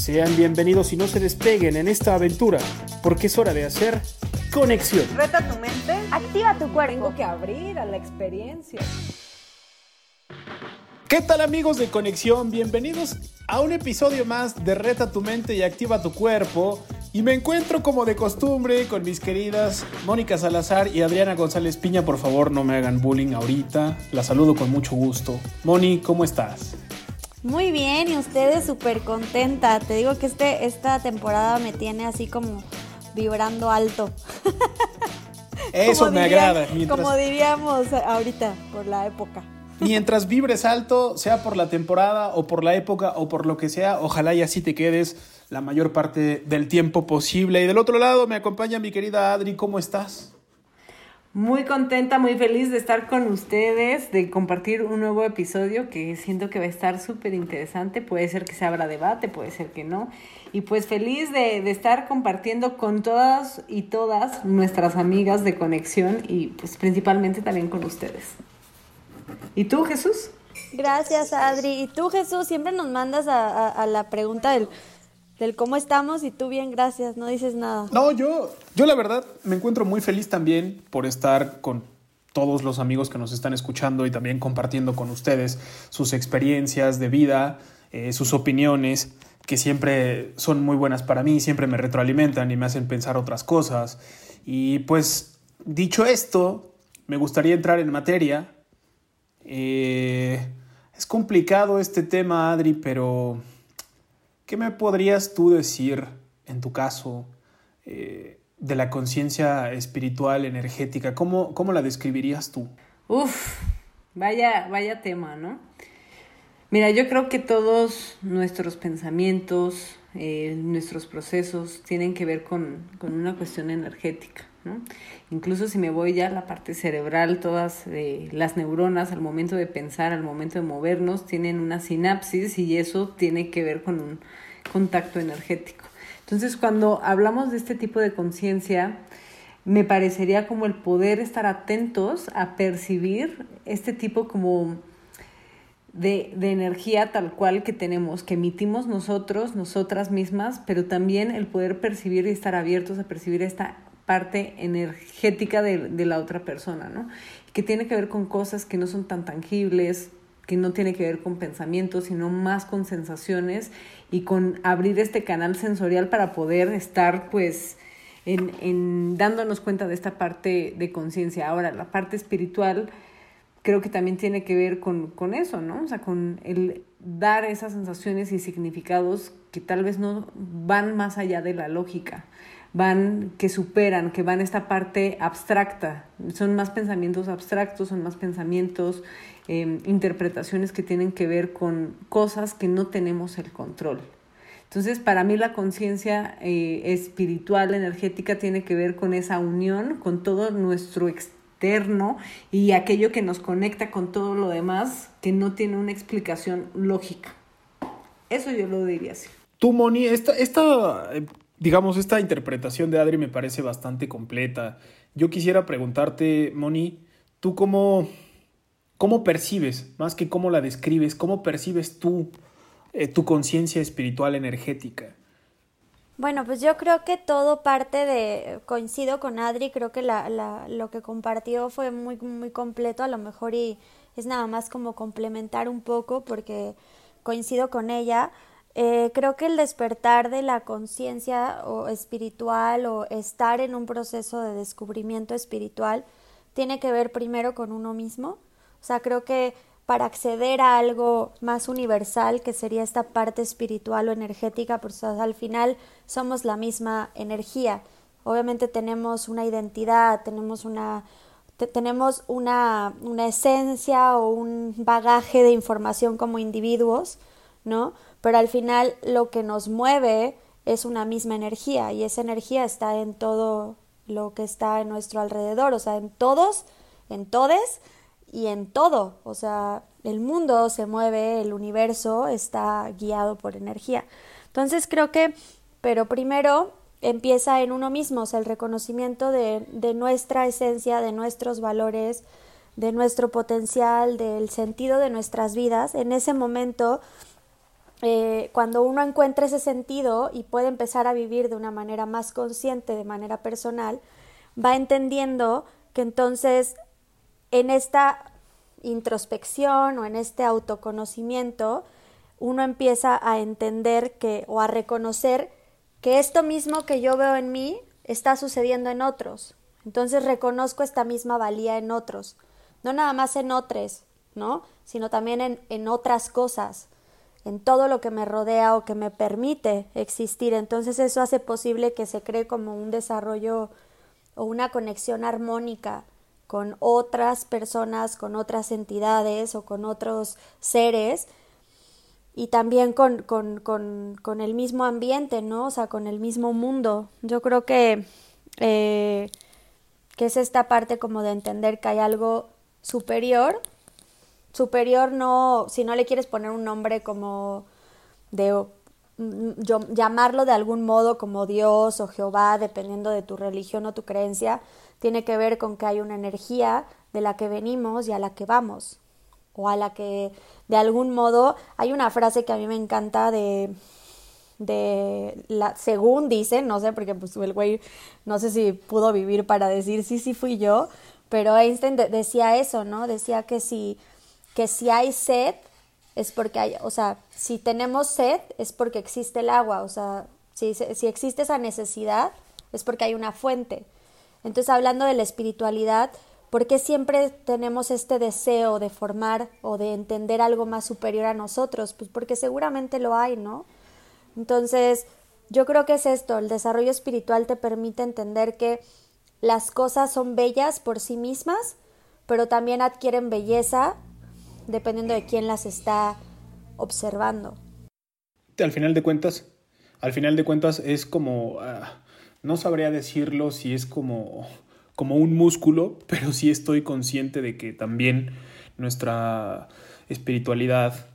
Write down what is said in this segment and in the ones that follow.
Sean bienvenidos y no se despeguen en esta aventura, porque es hora de hacer conexión. Reta tu mente. Activa tu cuerpo. Tengo que abrir a la experiencia. ¿Qué tal amigos de Conexión? Bienvenidos a un episodio más de Reta tu mente y activa tu cuerpo. Y me encuentro como de costumbre con mis queridas Mónica Salazar y Adriana González Piña. Por favor, no me hagan bullying ahorita. La saludo con mucho gusto. Moni, ¿cómo estás? Muy bien, y ustedes súper contenta. Te digo que este, esta temporada me tiene así como vibrando alto. Eso Como me agrada. Mientras, Como diríamos ahorita, por la época. mientras vibres alto, sea por la temporada o por la época o por lo que sea, ojalá y así te quedes la mayor parte del tiempo posible. Y del otro lado me acompaña mi querida Adri. ¿Cómo estás? Muy contenta, muy feliz de estar con ustedes, de compartir un nuevo episodio que siento que va a estar súper interesante. Puede ser que se abra debate, puede ser que no. Y pues feliz de, de estar compartiendo con todas y todas nuestras amigas de conexión y pues principalmente también con ustedes. ¿Y tú, Jesús? Gracias, Adri. Y tú, Jesús, siempre nos mandas a, a- a la pregunta del, del cómo estamos y tú bien, gracias, no dices nada. No, yo, yo la verdad me encuentro muy feliz también por estar con todos los amigos que nos están escuchando y también compartiendo con ustedes sus experiencias de vida, eh, sus opiniones, que siempre son muy buenas para mí, siempre me retroalimentan y me hacen pensar otras cosas. Y pues, dicho esto, me gustaría entrar en materia. Eh, es complicado este tema, Adri, pero ¿qué me podrías tú decir en tu caso eh, de la conciencia espiritual, energética? ¿Cómo, ¿Cómo la describirías tú? Uf, vaya, vaya tema, ¿no? Mira, yo creo que todos nuestros pensamientos, eh, nuestros procesos tienen que ver con, con una cuestión energética, ¿no? Incluso si me voy ya a la parte cerebral, todas eh, las neuronas al momento de pensar, al momento de movernos, tienen una sinapsis y eso tiene que ver con un contacto energético. Entonces, cuando hablamos de este tipo de conciencia, me parecería como el poder estar atentos a percibir este tipo como de, de energía tal cual que tenemos, que emitimos nosotros, nosotras mismas, pero también el poder percibir y estar abiertos a percibir esta parte energética de, la otra persona, ¿no? Que tiene que ver con cosas que no son tan tangibles, que no tiene que ver con pensamientos, sino más con sensaciones y con abrir este canal sensorial para poder estar, pues, en, en dándonos cuenta de esta parte de conciencia. Ahora, la parte espiritual creo que también tiene que ver con, con eso, ¿no? O sea, con el dar esas sensaciones y significados que tal vez no van más allá de la lógica, van que superan, que van esta parte abstracta, son más pensamientos abstractos, son más pensamientos, eh, interpretaciones que tienen que ver con cosas que no tenemos el control. Entonces, para mí la conciencia eh, espiritual, energética, tiene que ver con esa unión, con todo nuestro externo y aquello que nos conecta con todo lo demás que no tiene una explicación lógica. Eso yo lo diría así. Tú, Moni, esta, esta, eh, digamos, esta interpretación de Adri me parece bastante completa. Yo quisiera preguntarte, Moni, ¿tú cómo, cómo percibes, más que cómo la describes, cómo percibes tú eh, tu conciencia espiritual energética? Bueno, pues yo creo que todo parte de, coincido con Adri, creo que la, la, lo que compartió fue muy, muy completo, a lo mejor y es nada más como complementar un poco porque coincido con ella. Eh, creo que el despertar de la conciencia o espiritual o estar en un proceso de descubrimiento espiritual tiene que ver primero con uno mismo. O sea, creo que para acceder a algo más universal, que sería esta parte espiritual o energética, pues al final somos la misma energía. Obviamente tenemos una identidad, tenemos una te- tenemos una, una esencia o un bagaje de información como individuos, ¿no? Pero al final lo que nos mueve es una misma energía y esa energía está en todo lo que está en nuestro alrededor, o sea, en todos, en todes y en todo, o sea, el mundo se mueve, el universo está guiado por energía. Entonces creo que, pero primero empieza en uno mismo, o sea, el reconocimiento de, de nuestra esencia, de nuestros valores, de nuestro potencial, del sentido de nuestras vidas. En ese momento, eh, cuando uno encuentra ese sentido y puede empezar a vivir de una manera más consciente, de manera personal, va entendiendo que entonces en esta introspección o en este autoconocimiento, uno empieza a entender que o a reconocer que esto mismo que yo veo en mí está sucediendo en otros. Entonces reconozco esta misma valía en otros, no nada más en otros, ¿no? Sino también en, en otras cosas, en todo lo que me rodea o que me permite existir. Entonces eso hace posible que se cree como un desarrollo o una conexión armónica con otras personas, con otras entidades o con otros seres y también con, con, con, con, el mismo ambiente, ¿no? O sea, con el mismo mundo. Yo creo que, eh, que es esta parte como de entender que hay algo superior. Superior no, si no le quieres poner un nombre como de mm, yo, llamarlo de algún modo como Dios o Jehová, dependiendo de tu religión o tu creencia, tiene que ver con que hay una energía de la que venimos y a la que vamos o a la que de algún modo hay una frase que a mí me encanta de de la según dicen, no sé porque pues el güey no sé si pudo vivir para decir sí sí fui yo, pero Einstein decía eso, ¿no? Decía que si que si hay sed es porque hay, o sea, si tenemos sed es porque existe el agua, o sea, si, si existe esa necesidad es porque hay una fuente. Entonces, hablando de la espiritualidad, ¿Por qué siempre tenemos este deseo de formar o de entender algo más superior a nosotros? Pues porque seguramente lo hay, ¿no? Entonces, yo creo que es esto, el desarrollo espiritual te permite entender que las cosas son bellas por sí mismas, pero también adquieren belleza dependiendo de quién las está observando. Al final de cuentas, al final de cuentas es como, ah, no sabría decirlo si es como como un músculo, pero sí estoy consciente de que también nuestra espiritualidad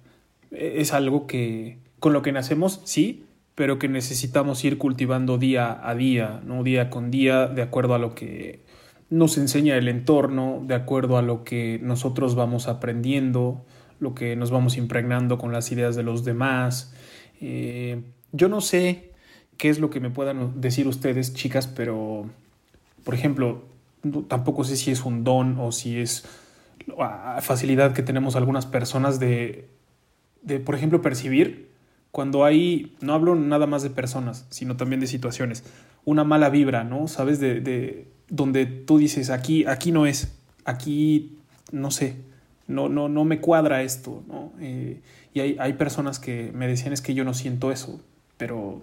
es algo que con lo que nacemos, sí, pero que necesitamos ir cultivando día a día, ¿no? día con día, de acuerdo a lo que nos enseña el entorno, de acuerdo a lo que nosotros vamos aprendiendo, lo que nos vamos impregnando con las ideas de los demás. Eh, yo no sé qué es lo que me puedan decir ustedes, chicas, pero, por ejemplo, tampoco sé si es un don o si es facilidad que tenemos algunas personas de, de, por ejemplo, percibir cuando hay, no hablo nada más de personas, sino también de situaciones, una mala vibra, ¿no? Sabes, de, de donde tú dices, aquí, aquí no es, aquí, no sé, no, no, no me cuadra esto, ¿no? Eh, y hay, hay personas que me decían es que yo no siento eso, pero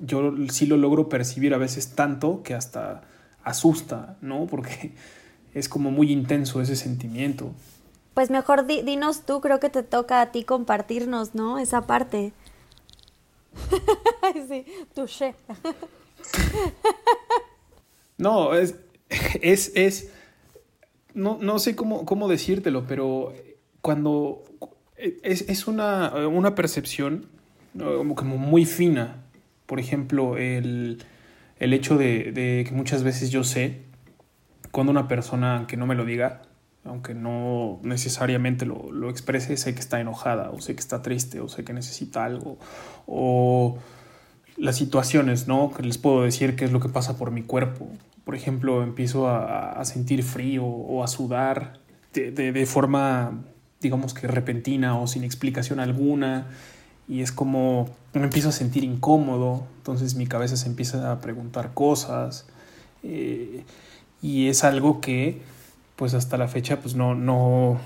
yo sí lo logro percibir a veces tanto que hasta asusta, ¿no? Porque es como muy intenso ese sentimiento. Pues mejor dinos tú, creo que te toca a ti compartirnos, ¿no? Esa parte. sí, touché. no, es, es, es, no, no sé cómo, cómo decírtelo, pero cuando es, es una, una percepción como muy fina, por ejemplo, el el hecho de, que muchas veces yo sé cuando una persona, que no me lo diga, aunque no necesariamente lo, lo, exprese, sé que está enojada, o sé que está triste, o sé que necesita algo, o las situaciones, ¿no? Que les puedo decir qué es lo que pasa por mi cuerpo. Por ejemplo, empiezo a, sentir frío o a sudar de, de, forma, digamos que repentina o sin explicación alguna y es como me empiezo a sentir incómodo, entonces mi cabeza se empieza a preguntar cosas eh, y es algo que pues hasta la fecha pues no, no,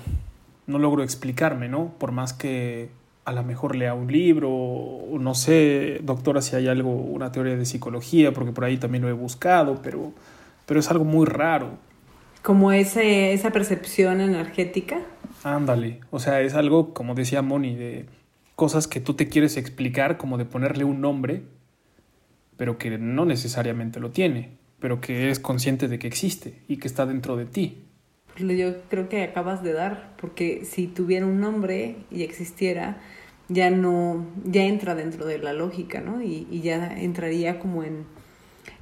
no logro explicarme, ¿no? Por más que a lo mejor lea un libro, o no sé, doctora, si hay algo, una teoría de psicología, porque por ahí también lo he buscado, pero, pero es algo muy raro. Como ese, esa percepción energética. Ándale, o sea, es algo, como decía Moni, de cosas que tú te quieres explicar, como de ponerle un nombre, pero que no necesariamente lo tiene, pero que eres consciente de que existe y que está dentro de ti. Yo creo que acabas de dar, porque si tuviera un nombre y existiera, ya no, ya entra dentro de la lógica, ¿no? Y, y ya entraría como en,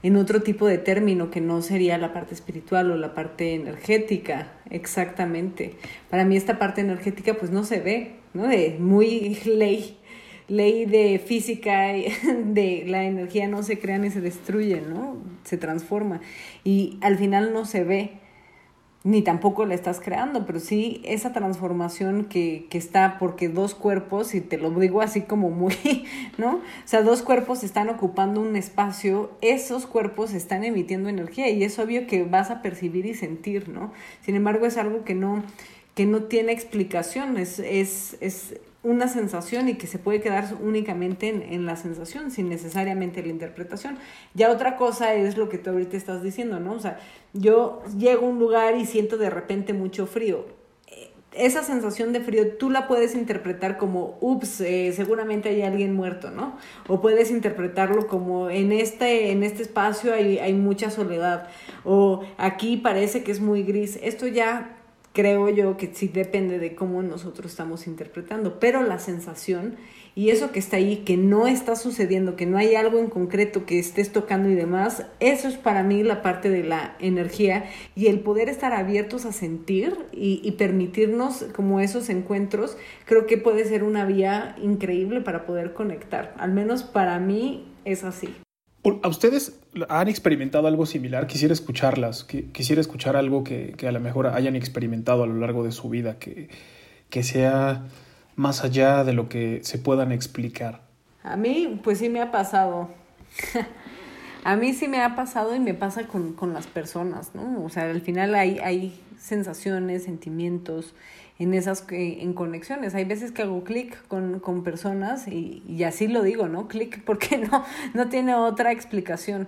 en otro tipo de término que no sería la parte espiritual o la parte energética, exactamente. Para mí esta parte energética pues no se ve, ¿no? De muy ley, ley de física, de la energía no se crea ni se destruye, ¿no? Se transforma y al final no se ve ni tampoco la estás creando, pero sí esa transformación que, que, está porque dos cuerpos, y te lo digo así como muy, ¿no? O sea, dos cuerpos están ocupando un espacio, esos cuerpos están emitiendo energía y es obvio que vas a percibir y sentir, ¿no? Sin embargo, es algo que no, que no tiene explicación, es, es, una sensación y que se puede quedar únicamente en, en, la sensación, sin necesariamente la interpretación. Ya otra cosa es lo que tú ahorita estás diciendo, ¿no? O sea, yo llego a un lugar y siento de repente mucho frío. Esa sensación de frío tú la puedes interpretar como, ups, eh, seguramente hay alguien muerto, ¿no? O puedes interpretarlo como, en este, en este espacio hay, hay mucha soledad, o aquí parece que es muy gris. Esto ya creo yo que sí depende de cómo nosotros estamos interpretando, pero la sensación y eso que está ahí, que no está sucediendo, que no hay algo en concreto que estés tocando y demás, eso es para mí la parte de la energía y el poder estar abiertos a sentir y, y permitirnos como esos encuentros, creo que puede ser una vía increíble para poder conectar, al menos para mí es así. ¿A ustedes han experimentado algo similar? Quisiera escucharlas, quisiera escuchar algo que, que, a lo mejor hayan experimentado a lo largo de su vida, que, que sea más allá de lo que se puedan explicar. A mí, pues sí me ha pasado. a mí sí me ha pasado y me pasa con, con las personas, ¿no? O sea, al final hay, hay sensaciones, sentimientos en esas en conexiones. Hay veces que hago clic con, con, personas y, y, así lo digo, ¿no? Clic porque no, no tiene otra explicación.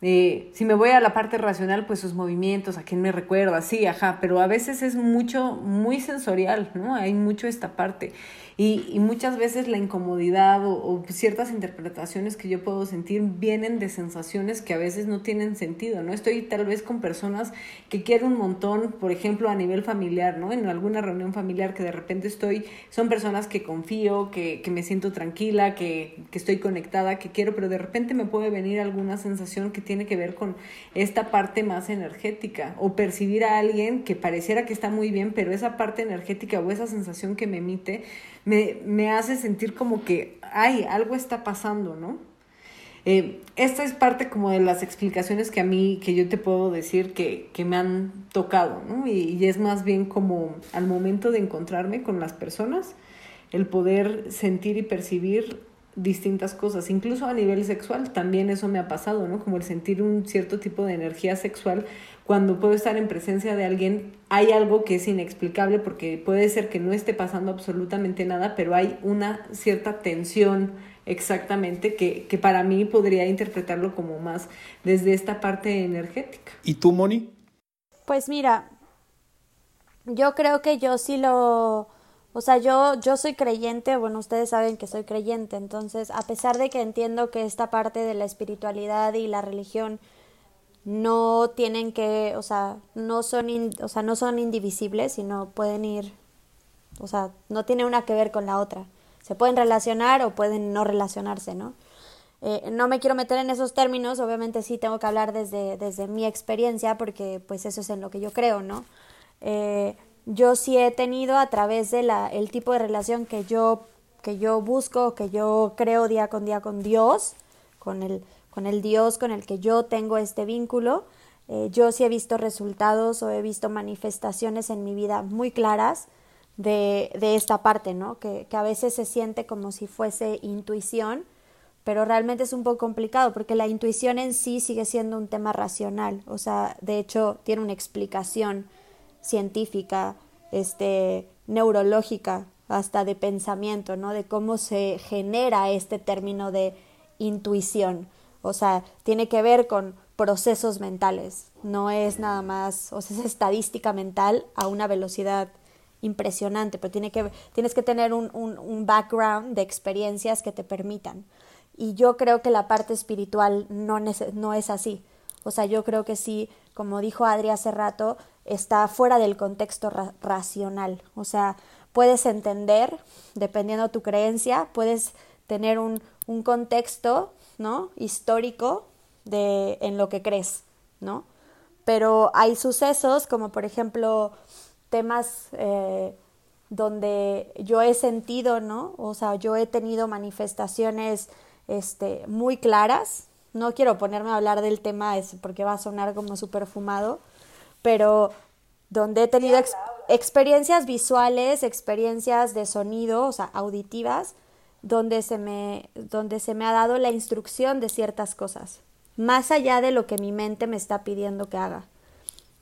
Eh, si me voy a la parte racional, pues sus movimientos, a quién me recuerda, sí, ajá, pero a veces es mucho, muy sensorial, ¿no? Hay mucho esta parte. Y, y muchas veces la incomodidad o, ciertas interpretaciones que yo puedo sentir vienen de sensaciones que a veces no tienen sentido, ¿no? Estoy tal vez con personas que quiero un montón, por ejemplo, a nivel familiar, ¿no? En alguna reunión familiar que de repente estoy, son personas que confío, que, que me siento tranquila, que, que estoy conectada, que quiero, pero de repente me puede venir alguna sensación que tiene que ver con esta parte más energética o percibir a alguien que pareciera que está muy bien, pero esa parte energética o esa sensación que me emite me, me hace sentir como que, ay, algo está pasando, ¿no? Eh, esta es parte como de las explicaciones que a mí, que yo te puedo decir que, que me han tocado, ¿no? Y, y, es más bien como al momento de encontrarme con las personas, el poder sentir y percibir distintas cosas, incluso a nivel sexual, también eso me ha pasado, ¿no? Como el sentir un cierto tipo de energía sexual cuando puedo estar en presencia de alguien, hay algo que es inexplicable porque puede ser que no esté pasando absolutamente nada, pero hay una cierta tensión exactamente que, que para mí podría interpretarlo como más desde esta parte energética. ¿Y tú, Moni? Pues mira, yo creo que yo sí lo o sea, yo, yo soy creyente, bueno, ustedes saben que soy creyente, entonces, a pesar de que entiendo que esta parte de la espiritualidad y la religión no tienen que, o sea, no son, o sea, no son indivisibles, sino pueden ir, o sea, no tiene una que ver con la otra. Se pueden relacionar o pueden no relacionarse, ¿no? Eh, no me quiero meter en esos términos, obviamente sí tengo que hablar desde, desde mi experiencia, porque pues eso es en lo que yo creo, ¿no? Eh, yo sí he tenido a través de la, el tipo de relación que yo, que yo busco, que yo creo día con día con Dios, con el, con el Dios con el que yo tengo este vínculo, eh, yo sí he visto resultados o he visto manifestaciones en mi vida muy claras de, de esta parte, ¿no? Que, que a veces se siente como si fuese intuición, pero realmente es un poco complicado porque la intuición en sí sigue siendo un tema racional, o sea, de hecho tiene una explicación científica, este, neurológica, hasta de pensamiento, ¿no? De cómo se genera este término de intuición. O sea, tiene que ver con procesos mentales. No es nada más, o sea, es estadística mental a una velocidad impresionante, pero tiene que, tienes que tener un, un, un background de experiencias que te permitan. Y yo creo que la parte espiritual no, no es así. O sea, yo creo que sí, como dijo Adri hace rato, está fuera del contexto racional. O sea, puedes entender, dependiendo de tu creencia, puedes tener un, un contexto, ¿no? Histórico de, en lo que crees, ¿no? Pero hay sucesos como por ejemplo temas eh, donde yo he sentido, ¿no? O sea, yo he tenido manifestaciones este, muy claras. No quiero ponerme a hablar del tema porque va a sonar como súper fumado, pero donde he tenido experiencias visuales, experiencias de sonido, o sea, auditivas, donde se me, donde se me ha dado la instrucción de ciertas cosas, más allá de lo que mi mente me está pidiendo que haga.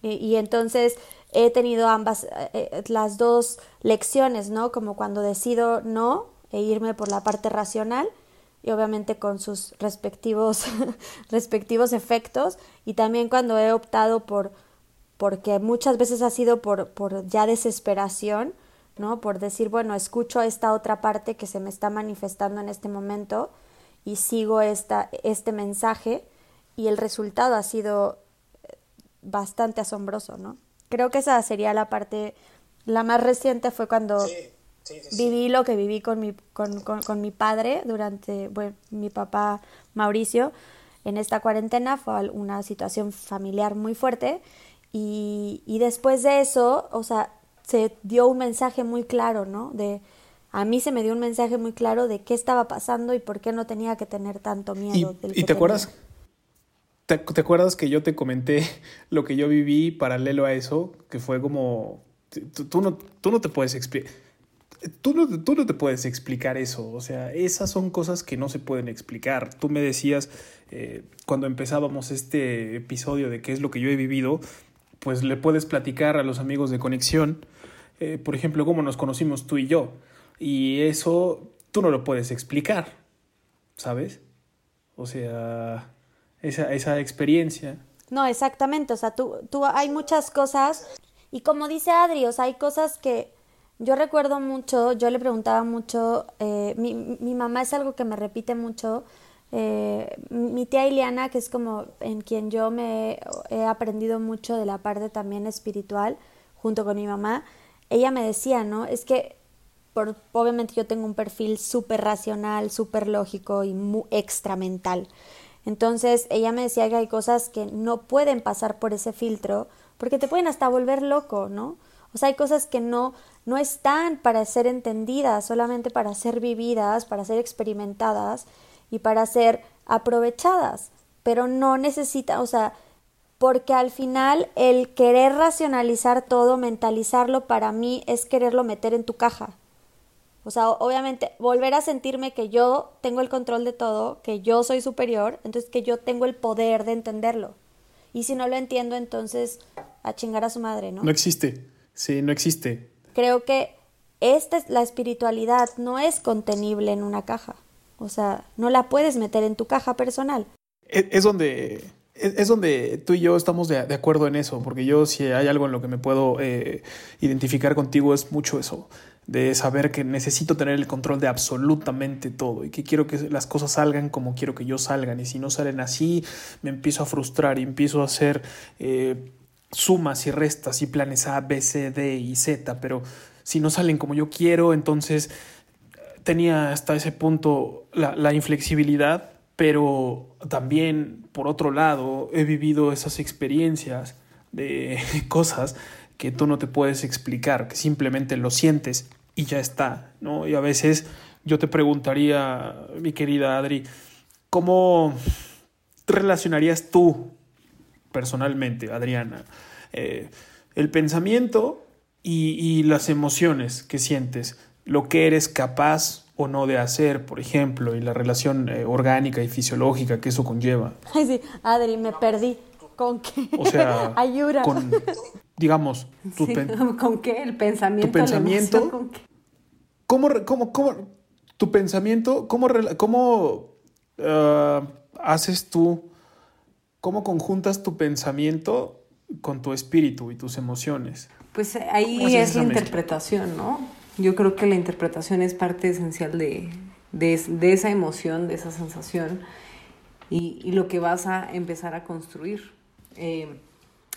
Y, entonces he tenido ambas, eh, eh, las dos lecciones, ¿no? Como cuando decido no e irme por la parte racional y obviamente con sus respectivos, respectivos efectos y también cuando he optado por, porque muchas veces ha sido por, por ya desesperación, ¿no? Por decir, bueno, escucho esta otra parte que se me está manifestando en este momento y sigo esta, este mensaje y el resultado ha sido eh, bastante asombroso, ¿no? Creo que esa sería la parte, la más reciente fue cuando viví lo que viví con mi, con, con, mi padre durante, bueno, mi papá Mauricio en esta cuarentena, fue una situación familiar muy fuerte y, y después de eso, o sea, se dio un mensaje muy claro, ¿no? De a mí se me dio un mensaje muy claro de qué estaba pasando y por qué no tenía que tener tanto miedo. ¿Y, te acuerdas? Te, acuerdas que yo te comenté lo que yo viví paralelo a eso? Que fue como tú, no, tú no te puedes explicar. Tú no, tú no, te puedes explicar eso, o sea, esas son cosas que no se pueden explicar. Tú me decías eh, cuando empezábamos este episodio de qué es lo que yo he vivido, pues le puedes platicar a los amigos de conexión eh, por ejemplo, cómo nos conocimos tú y yo. Y eso tú no lo puedes explicar, ¿sabes? O sea, esa, esa experiencia. No, exactamente, o sea, tú, tú hay muchas cosas y como dice Adri, o sea, hay cosas que yo recuerdo mucho, yo le preguntaba mucho, eh, mi, mi, mamá es algo que me repite mucho, eh, mi tía Ileana, que es como en quien yo me he aprendido mucho de la parte también espiritual, junto con mi mamá, ella me decía, ¿no? Es que por, obviamente yo tengo un perfil súper racional, súper lógico y muy extra mental. Entonces ella me decía que hay cosas que no pueden pasar por ese filtro porque te pueden hasta volver loco, ¿no? O sea, hay cosas que no, no están para ser entendidas, solamente para ser vividas, para ser experimentadas y para ser aprovechadas, pero no necesita, o sea, porque al final el querer racionalizar todo, mentalizarlo, para mí es quererlo meter en tu caja. O sea, obviamente, volver a sentirme que yo tengo el control de todo, que yo soy superior, entonces que yo tengo el poder de entenderlo. Y si no lo entiendo, entonces a chingar a su madre, ¿no? No existe. Sí, no existe. Creo que esta es la espiritualidad, no es contenible en una caja. O sea, no la puedes meter en tu caja personal. Es, donde es, donde tú y yo estamos de, acuerdo en eso, porque yo si hay algo en lo que me puedo eh, identificar contigo es mucho eso, de saber que necesito tener el control de absolutamente todo y que quiero que las cosas salgan como quiero que yo salgan y si no salen así me empiezo a frustrar y empiezo a hacer eh, sumas y restas y planes A, B, C, D y Z, pero si no salen como yo quiero, entonces tenía hasta ese punto la, la inflexibilidad pero también, por otro lado, he vivido esas experiencias de cosas que tú no te puedes explicar, que simplemente lo sientes y ya está, ¿no? Y a veces yo te preguntaría, mi querida Adri, ¿cómo relacionarías tú personalmente, Adriana, eh, el pensamiento y, y las emociones que sientes, lo que eres capaz o no de hacer, por ejemplo, y la relación eh, orgánica y fisiológica que eso conlleva. Ay, sí, Adri, me perdí. ¿Con qué? O sea, ayuda. Con, digamos, tu ¿con qué? El pensamiento. Tu pensamiento. ¿con qué? ¿Cómo, cómo, cómo, tu pensamiento, cómo, cómo uh, haces tú, cómo conjuntas tu pensamiento con tu espíritu y tus emociones? Pues ahí es la interpretación, ¿no? Yo creo que la interpretación es parte esencial de, de, esa emoción, de esa sensación y, lo que vas a empezar a construir. Eh,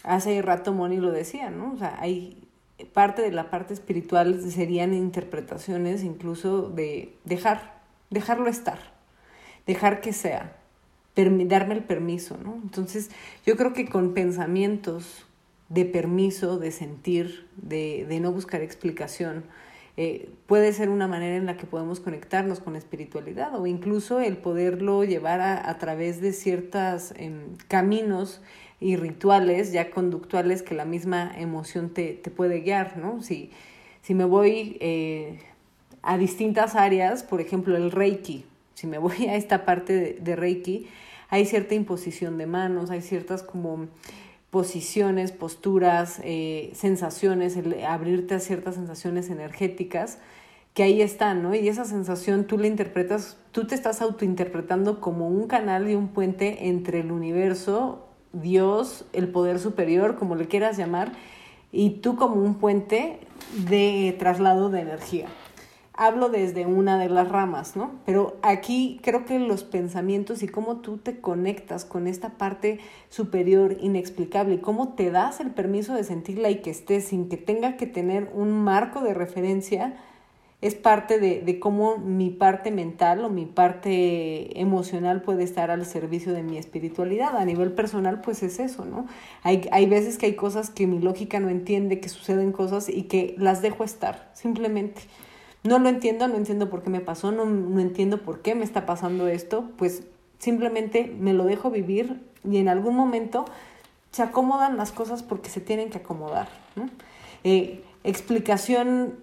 hace rato Moni lo decía, ¿no? O sea, hay parte de la parte espiritual serían interpretaciones incluso de dejar, dejarlo estar, dejar que sea, darme el permiso, ¿no? Entonces, yo creo que con pensamientos de permiso, de sentir, de, de no buscar explicación, eh, puede ser una manera en la que podemos conectarnos con la espiritualidad o incluso el poderlo llevar a, través de ciertos em, caminos y rituales ya conductuales que la misma emoción te, puede guiar, ¿no? Si, si me voy eh, a distintas áreas, por ejemplo el Reiki, si me voy a esta parte de Reiki, hay cierta imposición de manos, hay ciertas como posiciones, posturas, eh, sensaciones, el abrirte a ciertas sensaciones energéticas que ahí están, ¿no? Y esa sensación tú la interpretas, tú te estás autointerpretando como un canal y un puente entre el universo, Dios, el poder superior, como le quieras llamar, y tú como un puente de traslado de energía hablo desde una de las ramas, ¿no? Pero aquí creo que los pensamientos y cómo tú te conectas con esta parte superior inexplicable y cómo te das el permiso de sentirla y que estés sin que tenga que tener un marco de referencia, es parte de, cómo mi parte mental o mi parte emocional puede estar al servicio de mi espiritualidad. A nivel personal, pues es eso, ¿no? Hay, hay veces que hay cosas que mi lógica no entiende, que suceden cosas y que las dejo estar, simplemente no lo entiendo, no entiendo por qué me pasó, no, no entiendo por qué me está pasando esto, pues simplemente me lo dejo vivir y en algún momento se acomodan las cosas porque se tienen que acomodar. Eh, explicación,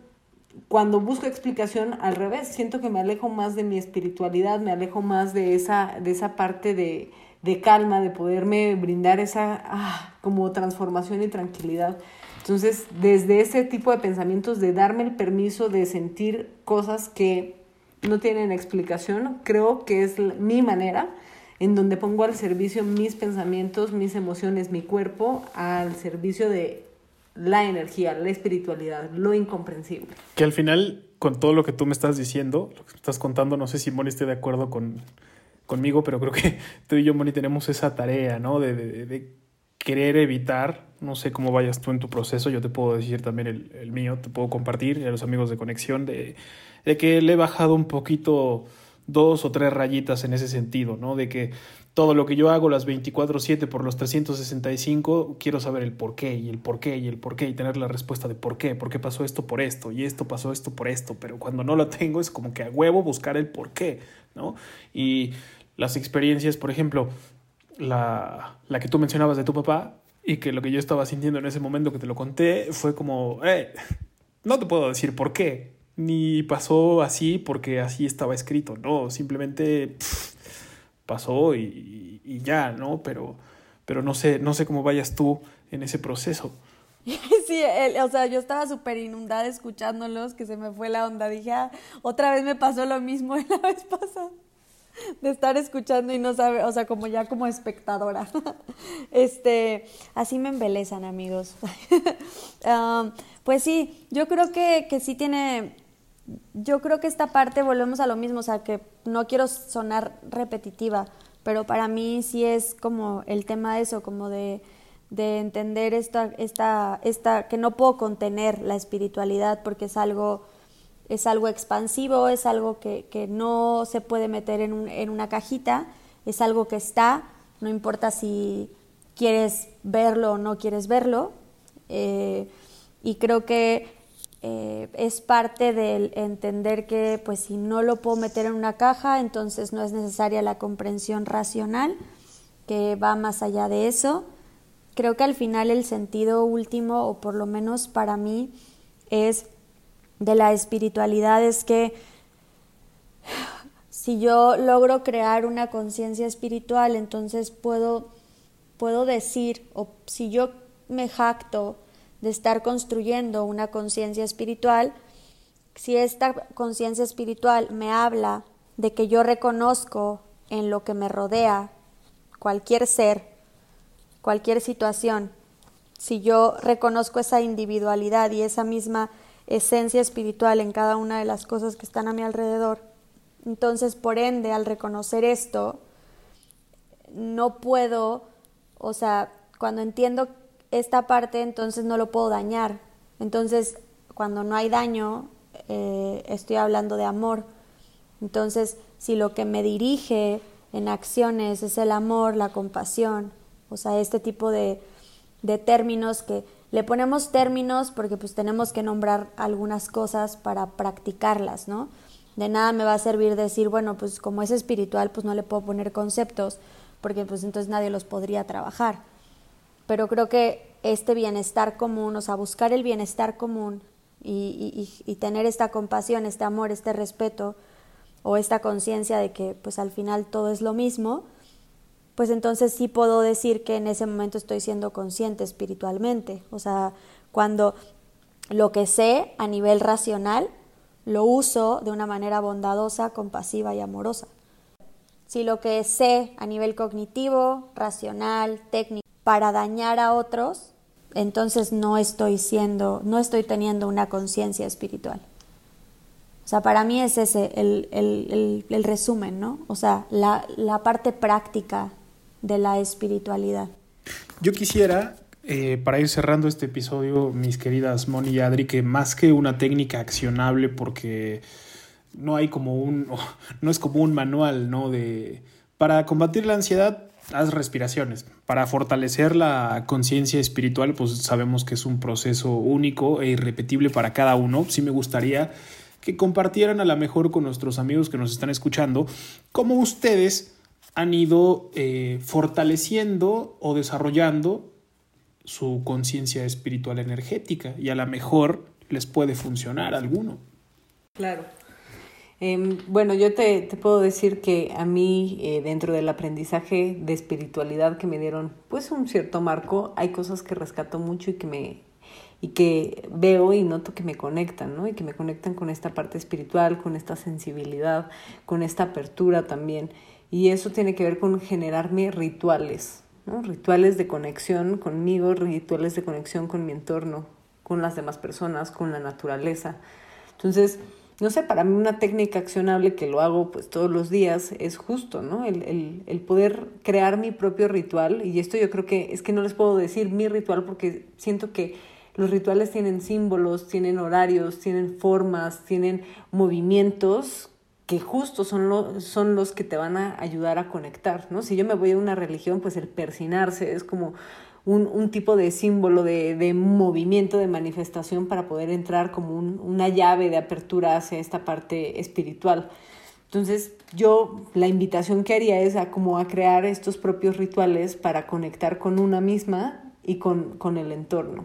cuando busco explicación al revés, siento que me alejo más de mi espiritualidad, me alejo más de esa, de esa parte de, de calma, de poderme brindar esa ah, como transformación y tranquilidad. Entonces, desde ese tipo de pensamientos, de darme el permiso de sentir cosas que no tienen explicación, creo que es mi manera en donde pongo al servicio mis pensamientos, mis emociones, mi cuerpo, al servicio de la energía, la espiritualidad, lo incomprensible. Que al final, con todo lo que tú me estás diciendo, lo que estás contando, no sé si Moni esté de acuerdo con, conmigo, pero creo que tú y yo, Moni, tenemos esa tarea, ¿no? de, de querer evitar, no sé cómo vayas tú en tu proceso, yo te puedo decir también el, mío, te puedo compartir a los amigos de conexión, de, de, que le he bajado un poquito dos o tres rayitas en ese sentido, ¿no? De que todo lo que yo hago las 24/7 por los 365, quiero saber el por qué y el por qué y el por qué y tener la respuesta de por qué, por qué pasó esto por esto y esto pasó esto por esto, pero cuando no lo tengo es como que a huevo buscar el por qué, ¿no? Y las experiencias, por ejemplo, la, la que tú mencionabas de tu papá y que lo que yo estaba sintiendo en ese momento que te lo conté fue como, eh, no te puedo decir por qué, ni pasó así porque así estaba escrito, no, simplemente pasó y, y, ya, ¿no? Pero, pero no sé, no sé cómo vayas tú en ese proceso. Sí, o sea, yo estaba súper inundada escuchándolos, que se me fue la onda. Dije, ah, otra vez me pasó lo mismo la vez pasada. de estar escuchando y no sabe, o sea, como ya como espectadora. Este, así me embelezan, amigos. pues sí, yo creo que, que sí tiene, yo creo que esta parte volvemos a lo mismo, o sea, que no quiero sonar repetitiva, pero para mí sí es como el tema de eso, como de, de entender esta, esta, esta, que no puedo contener la espiritualidad porque es algo es algo expansivo, es algo que, que no se puede meter en, un, en, una cajita, es algo que está, no importa si quieres verlo o no quieres verlo. Eh, y creo que eh, es parte del entender que pues si no lo puedo meter en una caja, entonces no es necesaria la comprensión racional, que va más allá de eso. Creo que al final el sentido último, o por lo menos para mí, es de la espiritualidad es que si yo logro crear una conciencia espiritual, entonces puedo, puedo decir, o si yo me jacto de estar construyendo una conciencia espiritual, si esta conciencia espiritual me habla de que yo reconozco en lo que me rodea cualquier ser, cualquier situación, si yo reconozco esa individualidad y esa misma esencia espiritual en cada una de las cosas que están a mi alrededor, entonces por ende al reconocer esto, no puedo, o sea, cuando entiendo esta parte, entonces no lo puedo dañar. Entonces, cuando no hay daño, eh, estoy hablando de amor. Entonces, si lo que me dirige en acciones es el amor, la compasión, o sea, este tipo de, de términos que le ponemos términos porque pues tenemos que nombrar algunas cosas para practicarlas, ¿no? De nada me va a servir decir, bueno, pues como es espiritual, pues no le puedo poner conceptos, porque pues entonces nadie los podría trabajar. Pero creo que este bienestar común, o sea, buscar el bienestar común y, y, y tener esta compasión, este amor, este respeto o esta conciencia de que pues al final todo es lo mismo, pues entonces sí puedo decir que en ese momento estoy siendo consciente espiritualmente. O sea, cuando lo que sé a nivel racional lo uso de una manera bondadosa, compasiva y amorosa. Si lo que sé a nivel cognitivo, racional, técnico, para dañar a otros, entonces no estoy siendo, no estoy teniendo una conciencia espiritual. O sea, para mí es ese el, el, el, resumen, ¿no? O sea, la, la, parte práctica de la espiritualidad. Yo quisiera, eh, para ir cerrando este episodio, mis queridas Moni y Adri, que más que una técnica accionable, porque no hay como un, no es como un manual, ¿no? De, para combatir la ansiedad, haz respiraciones. Para fortalecer la conciencia espiritual, pues sabemos que es un proceso único e irrepetible para cada uno. Sí me gustaría que compartieran a lo mejor con nuestros amigos que nos están escuchando cómo ustedes han ido eh, fortaleciendo o desarrollando su conciencia espiritual energética y a lo mejor les puede funcionar alguno. Claro. Eh, bueno, yo te, te, puedo decir que a mí, eh, dentro del aprendizaje de espiritualidad que me dieron, pues un cierto marco, hay cosas que rescato mucho y que me y que veo y noto que me conectan, ¿no? Y que me conectan con esta parte espiritual, con esta sensibilidad, con esta apertura también. Y eso tiene que ver con generarme rituales, ¿no? Rituales de conexión conmigo, rituales de conexión con mi entorno, con las demás personas, con la naturaleza. Entonces, no sé, para mí una técnica accionable que lo hago pues todos los días es justo, ¿no? El, el, el, poder crear mi propio ritual y esto yo creo que es que no les puedo decir mi ritual porque siento que los rituales tienen símbolos, tienen horarios, tienen formas, tienen movimientos que justo son, son los que te van a ayudar a conectar, ¿no? Si yo me voy a una religión, pues el persinarse es como un, un tipo de símbolo de, de, movimiento, de manifestación para poder entrar como un, una llave de apertura hacia esta parte espiritual. Entonces, yo la invitación que haría es a como a crear estos propios rituales para conectar con una misma y con, con el entorno.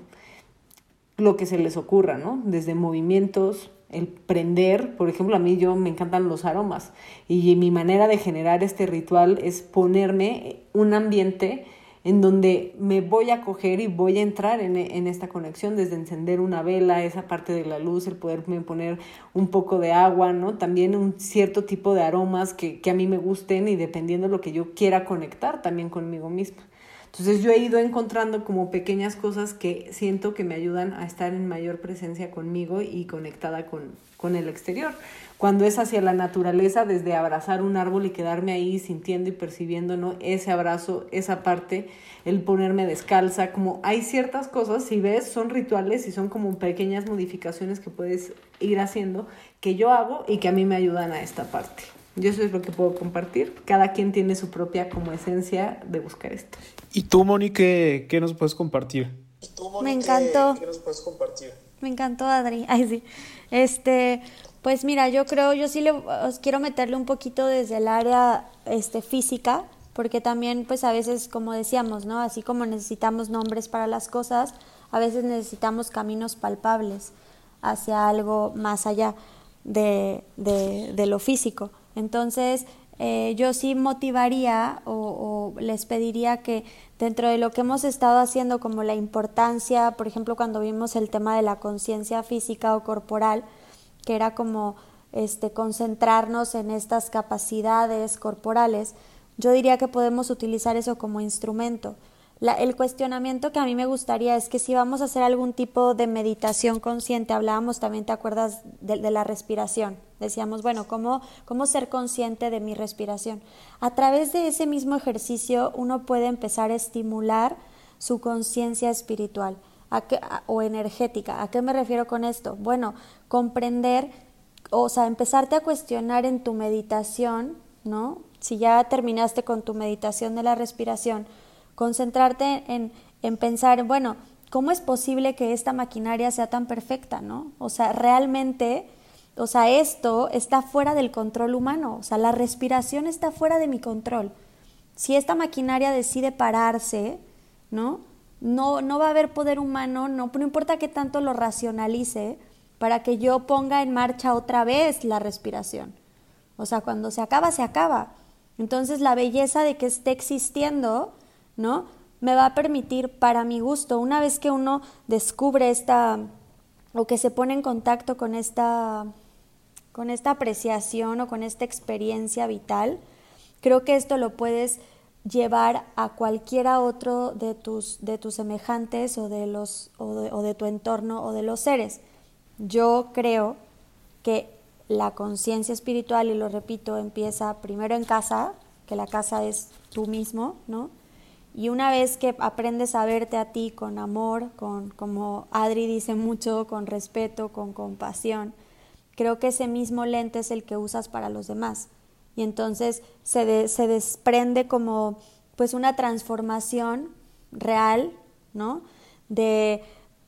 Lo que se les ocurra, ¿no? Desde movimientos, el prender, por ejemplo, a mí yo me encantan los aromas y mi manera de generar este ritual es ponerme un ambiente en donde me voy a coger y voy a entrar en, en, esta conexión, desde encender una vela, esa parte de la luz, el poderme poner un poco de agua, ¿no? También un cierto tipo de aromas que, que a mí me gusten y dependiendo de lo que yo quiera conectar también conmigo misma. Entonces yo he ido encontrando como pequeñas cosas que siento que me ayudan a estar en mayor presencia conmigo y conectada con, con el exterior. Cuando es hacia la naturaleza, desde abrazar un árbol y quedarme ahí sintiendo y percibiendo ¿no? ese abrazo, esa parte, el ponerme descalza, como hay ciertas cosas, si ves, son rituales y son como pequeñas modificaciones que puedes ir haciendo que yo hago y que a mí me ayudan a esta parte. Yo eso es lo que puedo compartir. Cada quien tiene su propia como esencia de buscar esto. ¿Y tú, Moni, qué, qué nos puedes compartir? Tú, Moni, Me encantó. ¿qué, ¿Qué nos puedes compartir? Me encantó, Adri. Ay, sí. Este, pues mira, yo creo, yo sí le, os quiero meterle un poquito desde el área este, física, porque también, pues a veces, como decíamos, ¿no? Así como necesitamos nombres para las cosas, a veces necesitamos caminos palpables hacia algo más allá de, de, de lo físico. Entonces, eh, yo sí motivaría o, o, les pediría que dentro de lo que hemos estado haciendo, como la importancia, por ejemplo, cuando vimos el tema de la conciencia física o corporal, que era como este, concentrarnos en estas capacidades corporales, yo diría que podemos utilizar eso como instrumento. El cuestionamiento que a mí me gustaría es que si vamos a hacer algún tipo de meditación consciente, hablábamos también, ¿te acuerdas de, la respiración? Decíamos, bueno, ¿cómo, ¿cómo ser consciente de mi respiración? A través de ese mismo ejercicio uno puede empezar a estimular su conciencia espiritual o energética. ¿A qué me refiero con esto? Bueno, comprender, o sea, empezarte a cuestionar en tu meditación, ¿no? Si ya terminaste con tu meditación de la respiración, concentrarte en, en pensar, bueno, ¿cómo es posible que esta maquinaria sea tan perfecta, no? O sea, realmente, o sea, esto está fuera del control humano, o sea, la respiración está fuera de mi control. Si esta maquinaria decide pararse, ¿no? No, no va a haber poder humano, no, no importa qué tanto lo racionalice, para que yo ponga en marcha otra vez la respiración. O sea, cuando se acaba, se acaba. Entonces la belleza de que esté existiendo ¿no? Me va a permitir, para mi gusto, una vez que uno descubre esta, o que se pone en contacto con esta, con esta apreciación o con esta experiencia vital, creo que esto lo puedes llevar a cualquiera otro de tus, de tus semejantes o de, los, o o de tu entorno o de los seres. Yo creo que la conciencia espiritual, y lo repito, empieza primero en casa, que la casa es tú mismo, ¿no? Y una vez que aprendes a verte a ti con amor, con, como Adri dice mucho, con respeto, con compasión, creo que ese mismo lente es el que usas para los demás. Y entonces se, se desprende como pues una transformación real, ¿no? De,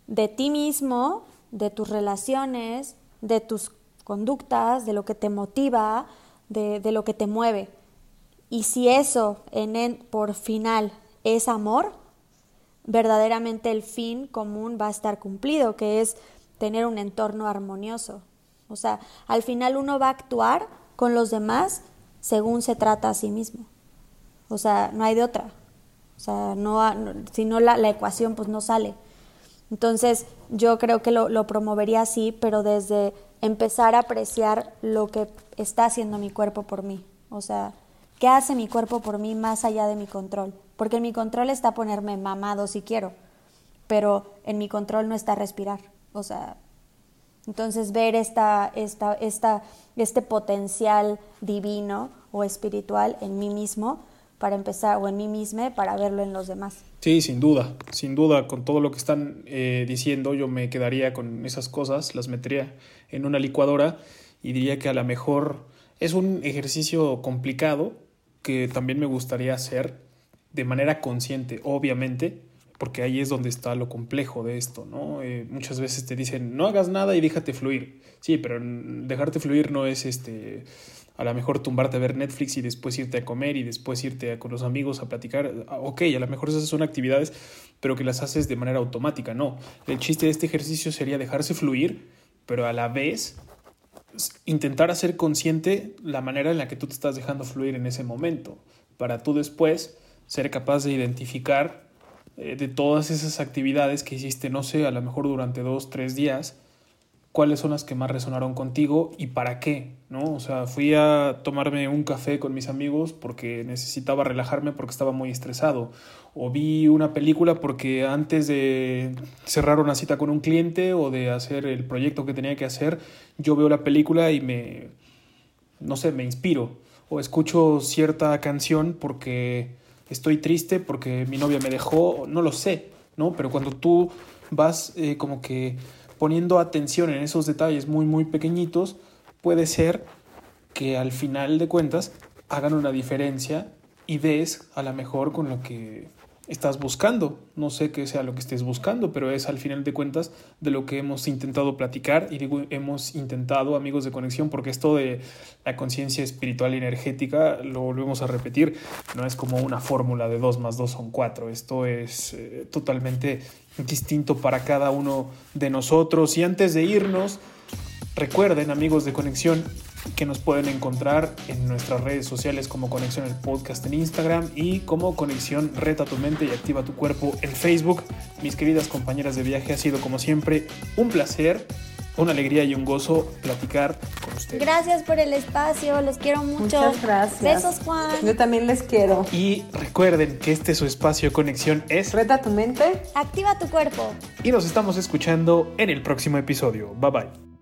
de ti mismo, de tus relaciones, de tus conductas, de lo que te motiva, de, de lo que te mueve. Y si eso en, por final es amor, verdaderamente el fin común va a estar cumplido, que es tener un entorno armonioso. O sea, al final uno va a actuar con los demás según se trata a sí mismo. O sea, no hay de otra. O sea, no, si no la, ecuación pues no sale. Entonces, yo creo que lo, lo promovería así, pero desde empezar a apreciar lo que está haciendo mi cuerpo por mí. O sea, ¿qué hace mi cuerpo por mí más allá de mi control? Porque en mi control está ponerme mamado si quiero, pero en mi control no está respirar. O sea, entonces ver esta, esta, esta, este potencial divino o espiritual en mí mismo para empezar, o en mí misma para verlo en los demás. Sí, sin duda, sin duda, con todo lo que están eh, diciendo, yo me quedaría con esas cosas, las metería en una licuadora y diría que a lo mejor es un ejercicio complicado que también me gustaría hacer de manera consciente, obviamente, porque ahí es donde está lo complejo de esto, ¿no? Eh, muchas veces te dicen, no hagas nada y déjate fluir. Sí, pero dejarte fluir no es este, a lo mejor tumbarte a ver Netflix y después irte a comer y después irte con los amigos a platicar. Ah, ok, a lo mejor esas son actividades, pero que las haces de manera automática, no. El chiste de este ejercicio sería dejarse fluir, pero a la vez intentar hacer consciente la manera en la que tú te estás dejando fluir en ese momento, para tú después ser capaz de identificar eh, de todas esas actividades que hiciste, no sé, a lo mejor durante dos, tres días, cuáles son las que más resonaron contigo y para qué, ¿no? O sea, fui a tomarme un café con mis amigos porque necesitaba relajarme porque estaba muy estresado. O vi una película porque antes de cerrar una cita con un cliente o de hacer el proyecto que tenía que hacer, yo veo la película y me, no sé, me inspiro. O escucho cierta canción porque estoy triste porque mi novia me dejó, no lo sé, ¿no? Pero cuando tú vas eh, como que poniendo atención en esos detalles muy, muy pequeñitos, puede ser que al final de cuentas hagan una diferencia y des a la mejor con lo que estás buscando. No sé qué sea lo que estés buscando, pero es al final de cuentas de lo que hemos intentado platicar y digo hemos intentado, amigos de conexión, porque esto de la conciencia espiritual y energética, lo volvemos a repetir, no es como una fórmula de 2 más 2 son 4. Esto es eh, totalmente distinto para cada uno de nosotros. Y antes de irnos, recuerden, amigos de conexión, que nos pueden encontrar en nuestras redes sociales como Conexión el Podcast en Instagram y como Conexión Reta tu mente y activa tu cuerpo en Facebook. Mis queridas compañeras de viaje, ha sido como siempre un placer una alegría y un gozo platicar con ustedes. Gracias por el espacio, los quiero mucho. Muchas gracias. Besos, Juan. Yo también les quiero. Y recuerden que este su espacio de conexión es Reta tu mente. Activa tu cuerpo. y nos estamos escuchando en el próximo episodio. Bye bye.